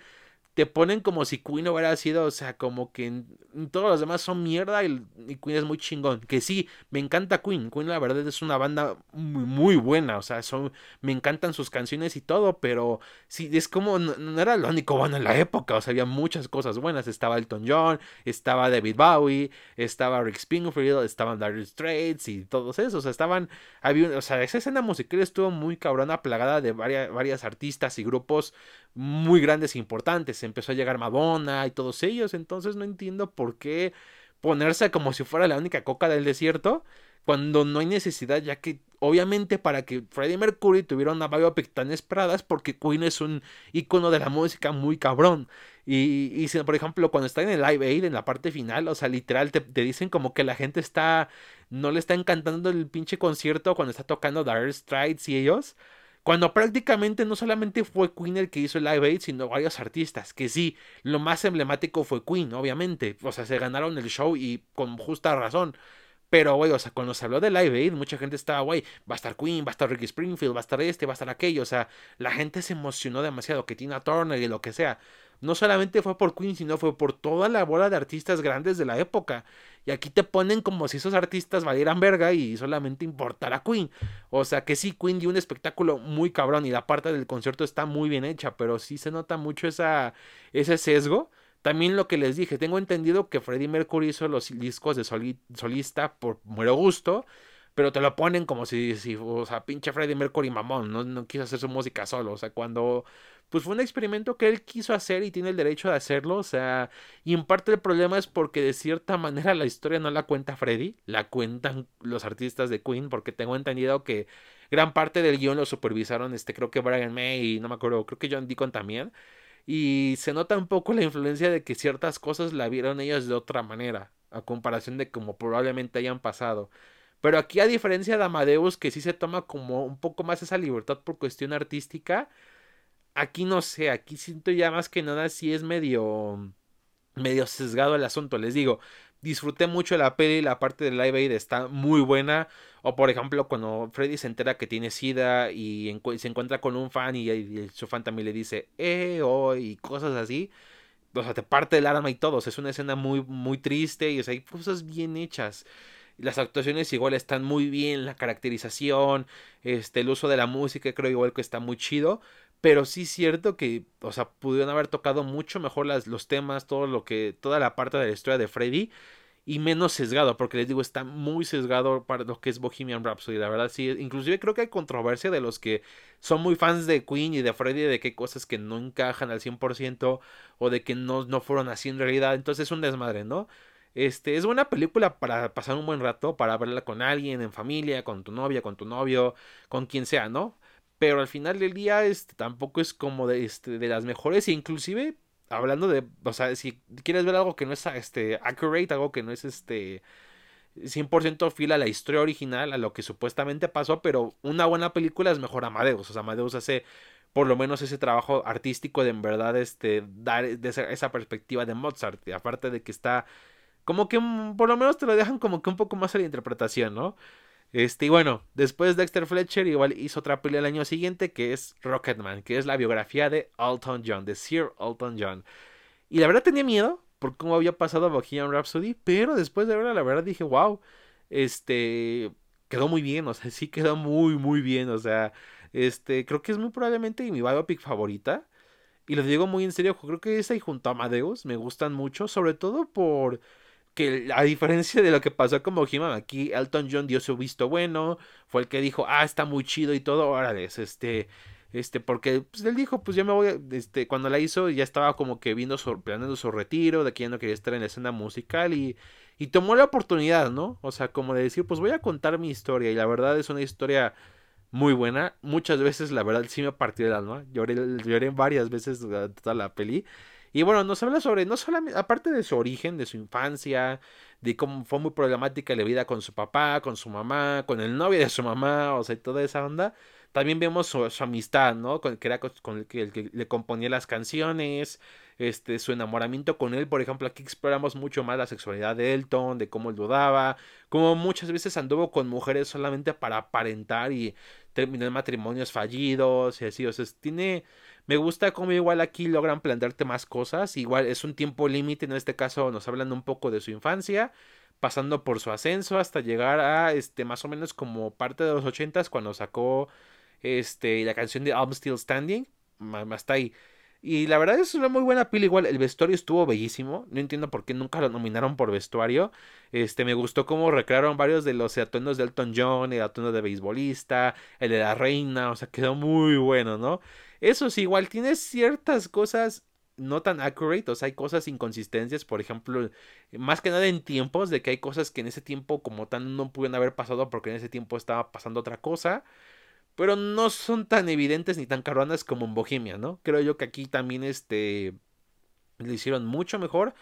Speaker 1: te ponen como si Queen hubiera sido, o sea, como que todos los demás son mierda y, Queen es muy chingón. Que sí, me encanta Queen. Queen la verdad es una banda muy, muy buena, o sea, son, me encantan sus canciones y todo, pero sí, es como, no, era lo único bueno en la época, o sea, había muchas cosas buenas. Estaba Elton John, estaba David Bowie, estaba Rick Springfield, estaban Dire Straits y todos esos, o sea, estaban, había, o sea, esa escena musical estuvo muy cabrona, plagada de varias, varias artistas y grupos muy grandes e importantes. Empezó a llegar Madonna y todos ellos. Entonces no entiendo por qué ponerse como si fuera la única coca del desierto cuando no hay necesidad, ya que obviamente para que Freddie Mercury tuviera una biopic tan esperada es porque Queen es un icono de la música muy cabrón. Y, y si, por ejemplo, cuando está en el Live Aid, en la parte final, o sea, literal, te, te, dicen como que la gente está, no le está encantando el pinche concierto cuando está tocando Dire Straits y ellos. Cuando prácticamente no solamente fue Queen el que hizo el Live Aid, sino varios artistas. Que sí, lo más emblemático fue Queen, obviamente. O sea, se ganaron el show y con justa razón. Pero, güey, o sea, cuando se habló de Live Aid, mucha gente estaba, güey, va a estar Queen, va a estar Ricky Springfield, va a estar este, va a estar aquello. O sea, la gente se emocionó demasiado, que Tina Turner y lo que sea no solamente fue por Queen, sino fue por toda la bola de artistas grandes de la época. Y aquí te ponen como si esos artistas valieran verga y solamente importara Queen. O sea que sí, Queen dio un espectáculo muy cabrón y la parte del concierto está muy bien hecha, pero sí se nota mucho esa, ese sesgo. También lo que les dije, tengo entendido que Freddie Mercury hizo los discos de solista por muero gusto, pero te lo ponen como si, si o sea, pinche Freddie Mercury mamón, no, no quiso hacer su música solo, o sea, cuando pues fue un experimento que él quiso hacer y tiene el derecho de hacerlo, o sea, y en parte el problema es porque de cierta [laughs] manera la historia no la cuenta Freddy, la cuentan los artistas de Queen, porque tengo entendido que gran parte del guion lo supervisaron, este, creo que Brian May y no me acuerdo, creo que John Deacon también, y se nota un poco la influencia de que ciertas cosas la vieron ellos de otra manera, a comparación de como probablemente hayan pasado. Pero aquí a diferencia de Amadeus, que sí se toma como un poco más esa libertad por cuestión artística, aquí no sé, aquí siento ya más que nada si es medio medio sesgado el asunto, les digo, disfruté mucho la peli, la parte del live aid está muy buena, o por ejemplo cuando Freddy se entera que tiene sida y se encuentra con un fan y, su fan también le dice, eh, oh, y cosas así, o sea, te parte el arma y todo, es una escena muy, muy triste y o sea, hay cosas bien hechas. Las actuaciones igual están muy bien, la caracterización, este, el uso de la música creo igual que está muy chido, pero sí es cierto que, o sea, pudieron haber tocado mucho mejor las, los temas, todo lo que, toda la parte de la historia de Freddy y menos sesgado, porque les digo, está muy sesgado para lo que es Bohemian Rhapsody, la verdad sí, inclusive creo que hay controversia de los que son muy fans de Queen y de Freddy, de qué cosas que no encajan al 100% o de que no, no fueron así en realidad, entonces es un desmadre, ¿no? Este, es buena película para pasar un buen rato, para verla con alguien, en familia, con tu novia, con tu novio, con quien sea, ¿no? Pero al final del día este, tampoco es como de, este, de las mejores, e inclusive hablando de, o sea, si quieres ver algo que no es este, accurate, algo que no es este 100% fiel a la historia original, a lo que supuestamente pasó, pero una buena película es mejor Amadeus, o sea, Amadeus hace por lo menos ese trabajo artístico de en verdad este dar esa perspectiva de Mozart, y aparte de que está como que mm, por lo menos te lo dejan como que un poco más a la interpretación, ¿no? Este, y bueno, después Dexter Fletcher igual hizo otra película el año siguiente que es Rocketman, que es la biografía de Alton John, de Sir Alton John. Y la verdad tenía miedo por cómo había pasado Bohemian Rhapsody, pero después de verla, la verdad dije, wow, este, quedó muy bien, o sea, sí quedó muy, muy bien, o sea, este, creo que es muy probablemente mi biopic favorita. Y lo digo muy en serio, creo que esa y junto a Amadeus me gustan mucho, sobre todo por a diferencia de lo que pasó con Bohemian, aquí Elton John dio su visto bueno, fue el que dijo, ah, está muy chido y todo, órale, este, este, porque pues, él dijo, pues ya me voy, este, cuando la hizo ya estaba como que viendo su, planeando su retiro, de que ya no quería estar en la escena musical y, y tomó la oportunidad, ¿no? O sea, como de decir, pues voy a contar mi historia y la verdad es una historia muy buena, muchas veces la verdad sí me partió el alma, lloré, lloré varias veces toda la peli. Y bueno, nos habla sobre, no solamente, aparte de su origen, de su infancia, de cómo fue muy problemática la vida con su papá, con su mamá, con el novio de su mamá, o sea, toda esa onda. También vemos su, amistad, ¿no? Con, que era con el que, el que le componía las canciones, este, su enamoramiento con él, por ejemplo, aquí exploramos mucho más la sexualidad de Elton, de cómo él dudaba, como muchas veces anduvo con mujeres solamente para aparentar y terminó en matrimonios fallidos y así, o sea, tiene me gusta cómo igual aquí logran plantearte más cosas. Igual es un tiempo límite, en este caso nos hablan un poco de su infancia, pasando por su ascenso hasta llegar a este más o menos como parte de los ochentas cuando sacó este la canción de I'm Still Standing. Hasta ahí. Y la verdad es una muy buena pila. Igual el vestuario estuvo bellísimo. No entiendo por qué nunca lo nominaron por vestuario. Este, me gustó cómo recrearon varios de los atuendos de Elton John, el atuendo de beisbolista, el de la reina. O sea, quedó muy bueno, ¿no? Eso sí, igual tiene ciertas cosas no tan accurate, o sea, hay cosas inconsistencias, por ejemplo, más que nada en tiempos, de que hay cosas que en ese tiempo como tan no pudieron haber pasado porque en ese tiempo estaba pasando otra cosa pero no son tan evidentes ni tan caronas como en Bohemia, ¿no? Creo yo que aquí también este lo hicieron mucho mejor.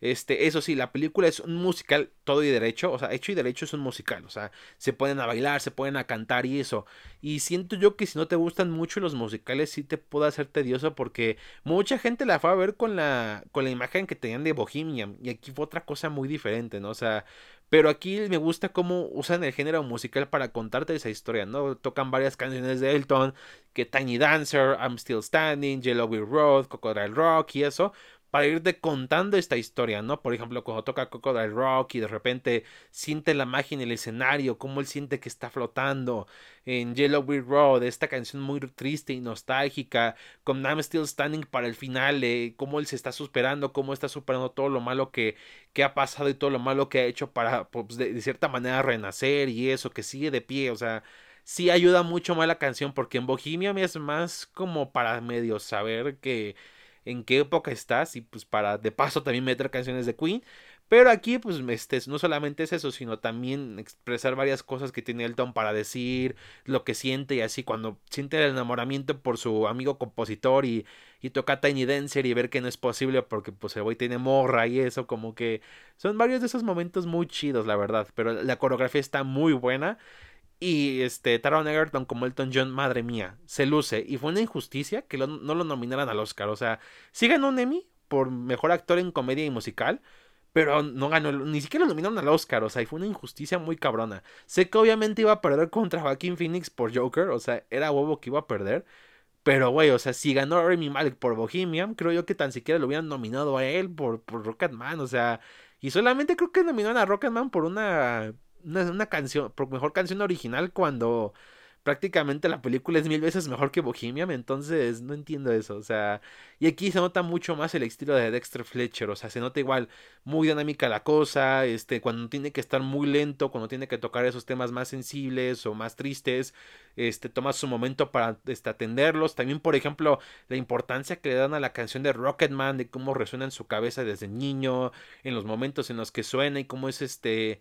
Speaker 1: Este, eso sí, la película es un musical todo y derecho, o sea, hecho y derecho es un musical, o sea, se pueden a bailar, se pueden a cantar y eso. Y siento yo que si no te gustan mucho los musicales sí te puede hacer tedioso porque mucha gente la fue a ver con la con la imagen que tenían de Bohemian y aquí fue otra cosa muy diferente, ¿no? O sea, pero aquí me gusta cómo usan el género musical para contarte esa historia, ¿no? Tocan varias canciones de Elton, que Tiny Dancer, I'm Still Standing, Yellow Wheel Road, Crocodile Rock y eso, para irte contando esta historia, ¿no? Por ejemplo, cuando toca Crocodile Rock y de repente siente la magia en el escenario, cómo él siente que está flotando. En Yellow Brick Road, esta canción muy triste y nostálgica, con I'm Still Standing para el final, eh, cómo él se está superando, cómo está superando todo lo malo que, que ha pasado y todo lo malo que ha hecho para, pues, de, de cierta manera, renacer y eso, que sigue de pie, o sea sí ayuda mucho más la canción porque en Bohemia es más como para medio saber que en qué época estás y pues para de paso también meter canciones de Queen. Pero aquí pues este, no solamente es eso, sino también expresar varias cosas que tiene Elton para decir, lo que siente y así cuando siente el enamoramiento por su amigo compositor y, y toca Tiny Dancer y ver que no es posible porque pues el güey tiene morra y eso, como que son varios de esos momentos muy chidos la verdad, pero la coreografía está muy buena. Y este, Taron Egerton como Elton John, madre mía, se luce. Y fue una injusticia que no lo nominaran al Oscar. O sea, sí ganó un Emmy por mejor actor en comedia y musical. Pero no ganó, ni siquiera lo nominaron al Oscar, o sea, y fue una injusticia muy cabrona. Sé que obviamente iba a perder contra Joaquín Phoenix por Joker, o sea, era huevo que iba a perder. Pero, güey, o sea, si ganó Remy Malek por Bohemian, creo yo que tan siquiera lo hubieran nominado a él por, por Rocketman, o sea, y solamente creo que nominaron a Rocketman por una una, canción, por mejor canción original cuando prácticamente la película es mil veces mejor que Bohemian, entonces no entiendo eso, o sea, y aquí se nota mucho más el estilo de Dexter Fletcher, o sea, se nota igual muy dinámica la cosa, este, cuando tiene que estar muy lento, cuando tiene que tocar esos temas más sensibles o más tristes, este, toma su momento para este, atenderlos, también por ejemplo, la importancia que le dan a la canción de Rocketman, de cómo resuena en su cabeza desde niño, en los momentos en los que suena y cómo es este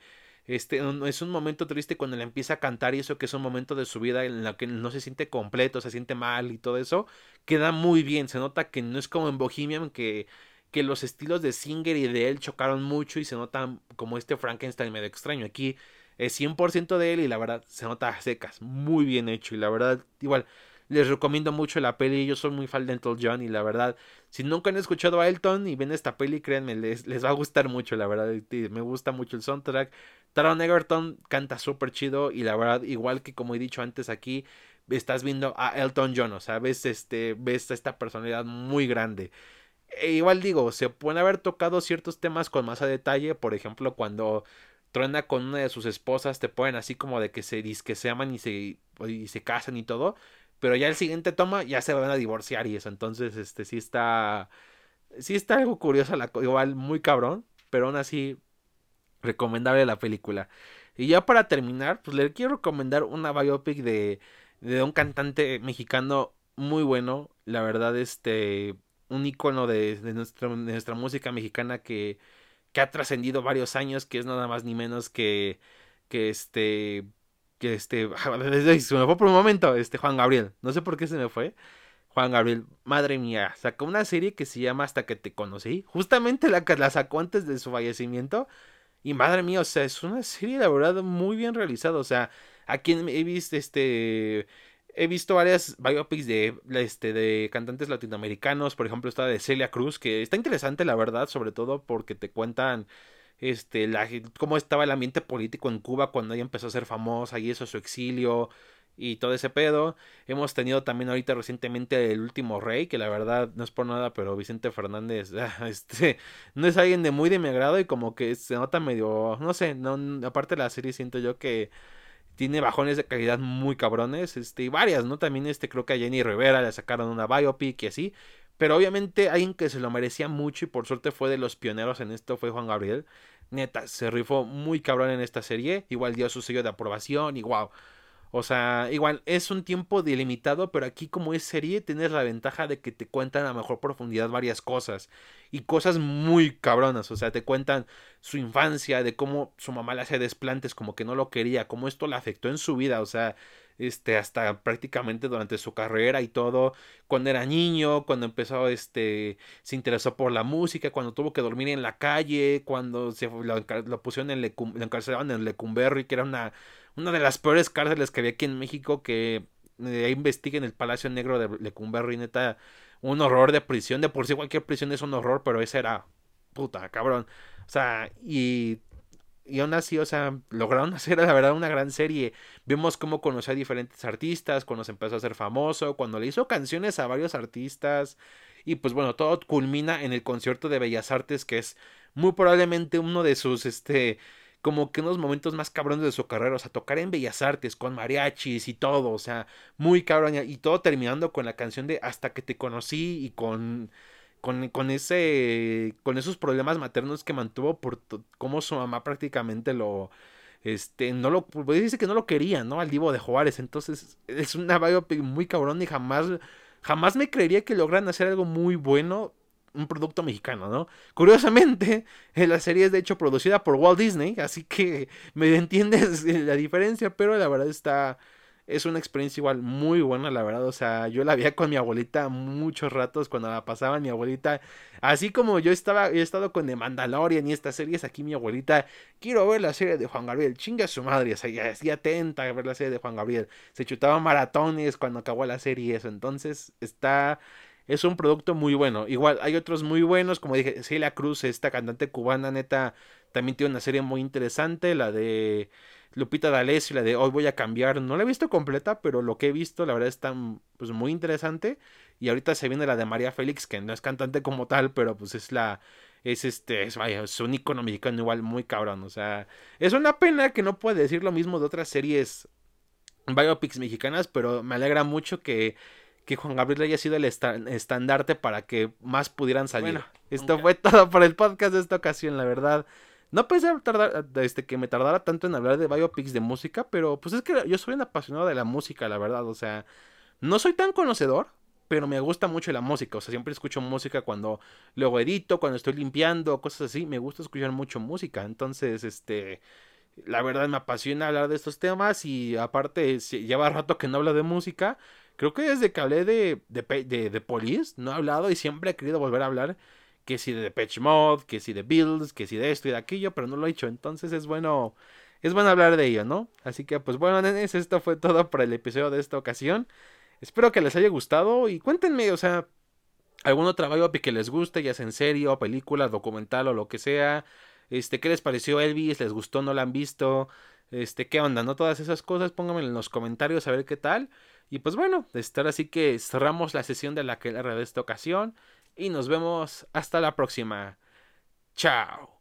Speaker 1: este, es un momento triste cuando le empieza a cantar y eso que es un momento de su vida en la que no se siente completo, se siente mal y todo eso, queda muy bien. Se nota que no es como en Bohemian que, que los estilos de Singer y de él chocaron mucho y se nota como este Frankenstein medio extraño. Aquí es 100% de él y la verdad se nota secas, muy bien hecho y la verdad igual les recomiendo mucho la peli. Yo soy muy fan de Elton John y la verdad, si nunca han escuchado a Elton y ven esta peli, créanme, les, les va a gustar mucho, la verdad. Me gusta mucho el soundtrack. Taron Egerton canta súper chido y la verdad, igual que como he dicho antes aquí, estás viendo a Elton John, o sea, ves, este, ves esta personalidad muy grande. E igual digo, se pueden haber tocado ciertos temas con más a detalle, por ejemplo, cuando truena con una de sus esposas, te ponen así como de que se, que se aman y se, y se casan y todo, pero ya el siguiente toma ya se van a divorciar y eso, entonces, este, sí está, sí está algo curioso, la, igual muy cabrón, pero aún así recomendable la película. Y ya para terminar, pues le quiero recomendar una biopic de, de un cantante mexicano muy bueno, la verdad, este, un icono de, de, nuestra, de nuestra música mexicana que, que ha trascendido varios años, que es nada más ni menos que, que este, que este, [laughs] se me fue por un momento, este Juan Gabriel, no sé por qué se me fue. Juan Gabriel, madre mía, sacó una serie que se llama Hasta que te conocí, justamente la la sacó antes de su fallecimiento, y madre mía, o sea, es una serie, la verdad, muy bien realizada. O sea, aquí he visto este. He visto varias biopics de, este, de cantantes latinoamericanos. Por ejemplo, esta de Celia Cruz, que está interesante, la verdad, sobre todo porque te cuentan este, la, cómo estaba el ambiente político en Cuba cuando ella empezó a ser famosa y eso, su exilio y todo ese pedo. Hemos tenido también ahorita recientemente el último rey, que la verdad no es por nada, pero Vicente Fernández, [laughs] ah, este, no es alguien de muy de mi agrado y como que se nota medio, no sé, no, aparte de la serie siento yo que tiene bajones de calidad muy cabrones, este, y varias, ¿no? También este, creo que a Jenny Rivera le sacaron una biopic y así, pero obviamente alguien que se lo merecía mucho y por suerte fue de los pioneros en esto fue Juan Gabriel. Neta, se rifó muy cabrón en esta serie, igual dio su sello de aprobación y wow. O sea, igual es un tiempo delimitado, pero aquí como es serie tienes la ventaja de que te cuentan a mejor profundidad varias cosas y cosas muy cabronas, o sea, te cuentan su infancia, de cómo su mamá le hacía desplantes como que no lo quería, cómo esto le afectó en su vida, o sea, este hasta prácticamente durante su carrera y todo, cuando era niño, cuando empezó este se interesó por la música, cuando tuvo que dormir en la calle, cuando se lo, pusieron en lo encarcelaban en Lecumberri, que era una una de las peores cárceles que había aquí en México que eh, investiga en el Palacio Negro de Lecumberri, neta, un horror de prisión. De por sí cualquier prisión es un horror, pero ese era puta, cabrón. O sea, y, y aún así, o sea, lograron [laughs] hacer la verdad una gran serie. Vimos cómo conoció a diferentes artistas, cuando se empezó a hacer famoso, cuando le hizo canciones a varios artistas. Y pues bueno, todo culmina en el concierto de Bellas Artes, que es muy probablemente uno de sus, este, como que unos momentos más cabrones de su carrera, o sea, tocar en Bellas Artes con mariachis y todo, o sea, muy cabrón, y todo terminando con la canción de Hasta que te conocí y con con, con ese con esos problemas maternos que mantuvo por cómo su mamá prácticamente lo este no lo pues dice que no lo quería, ¿no? Al Divo de Juárez, entonces es una biopic muy cabrón y jamás jamás me creería que logran hacer algo muy bueno un producto mexicano, ¿no? Curiosamente, la serie es de hecho producida por Walt Disney, así que me entiendes [laughs] la diferencia, pero la verdad está es una experiencia igual muy buena, la verdad. O sea, yo la veía con mi abuelita muchos ratos cuando la pasaba mi abuelita. Así como yo estaba, he estado con The Mandalorian y estas series, aquí mi abuelita, quiero ver la serie de Juan Gabriel. Chinga su madre, o sea, ya así atenta a ver la serie de Juan Gabriel. Se chutaba maratones cuando acabó la serie y eso. Entonces, está es un producto muy bueno. Igual hay otros muy buenos, como dije, Celia Cruz, esta cantante cubana, neta, también tiene una serie muy interesante, la de Lupita D'Alessio, la de Hoy voy a cambiar. No la he visto completa, pero lo que he visto, la verdad, está pues, muy interesante. Y ahorita se viene la de María Félix, que no es cantante como tal, pero pues es la es este, es, vaya, es un icono mexicano igual muy cabrón, o sea, es una pena que no puede decir lo mismo de otras series biopics mexicanas, pero me alegra mucho que que Juan Gabriel haya sido el estandarte para que más pudieran salir. Bueno, Esto fue todo por el podcast de esta ocasión, la verdad. No pensé tardar, este, que me tardara tanto en hablar de biopics de música, pero pues es que yo soy un apasionado de la música, la verdad. O sea, no soy tan conocedor, pero me gusta mucho la música. O sea, siempre escucho música cuando luego edito, cuando estoy limpiando, cosas así. Me gusta escuchar mucho música. Entonces, este, la verdad me apasiona hablar de estos temas y aparte lleva rato que no hablo de música. Creo que desde que hablé de, de, de, Police, no he hablado y siempre he querido volver a hablar. Que si de Depeche Mode, que si de Bills, que si de esto y de aquello, pero no lo he hecho. Entonces es bueno, es bueno hablar de ello, ¿no? Así que pues bueno, nenes, esto fue todo para el episodio de esta ocasión. Espero que les haya gustado y cuéntenme, o sea, algún otro biopic que les guste, ya sea en serio, película, documental o lo que sea. Este, ¿qué les pareció Elvis? ¿Les gustó? ¿No la han visto? Este, ¿qué onda? ¿No? Todas esas cosas, pónganme en los comentarios a ver qué tal. Y pues bueno, estar así que cerramos la sesión de la que de esta ocasión. Y nos vemos hasta la próxima. Chao.